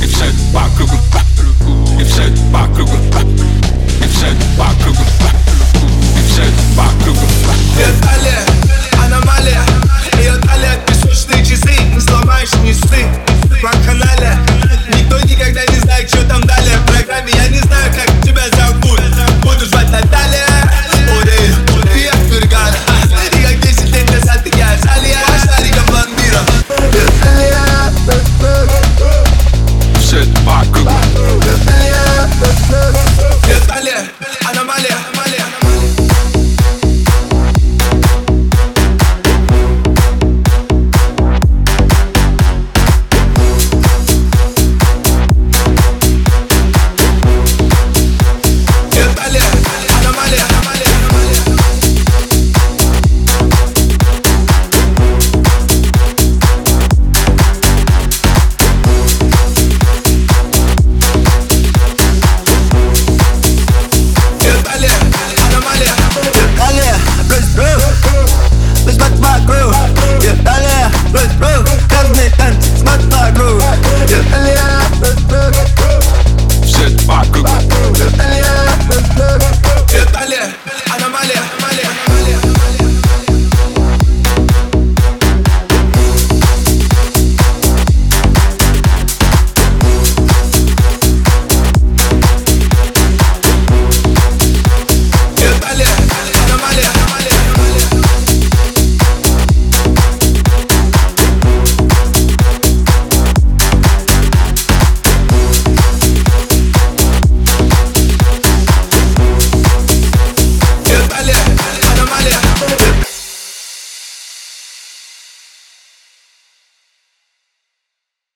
Hepsi bak, bak, hepsi bak, rock.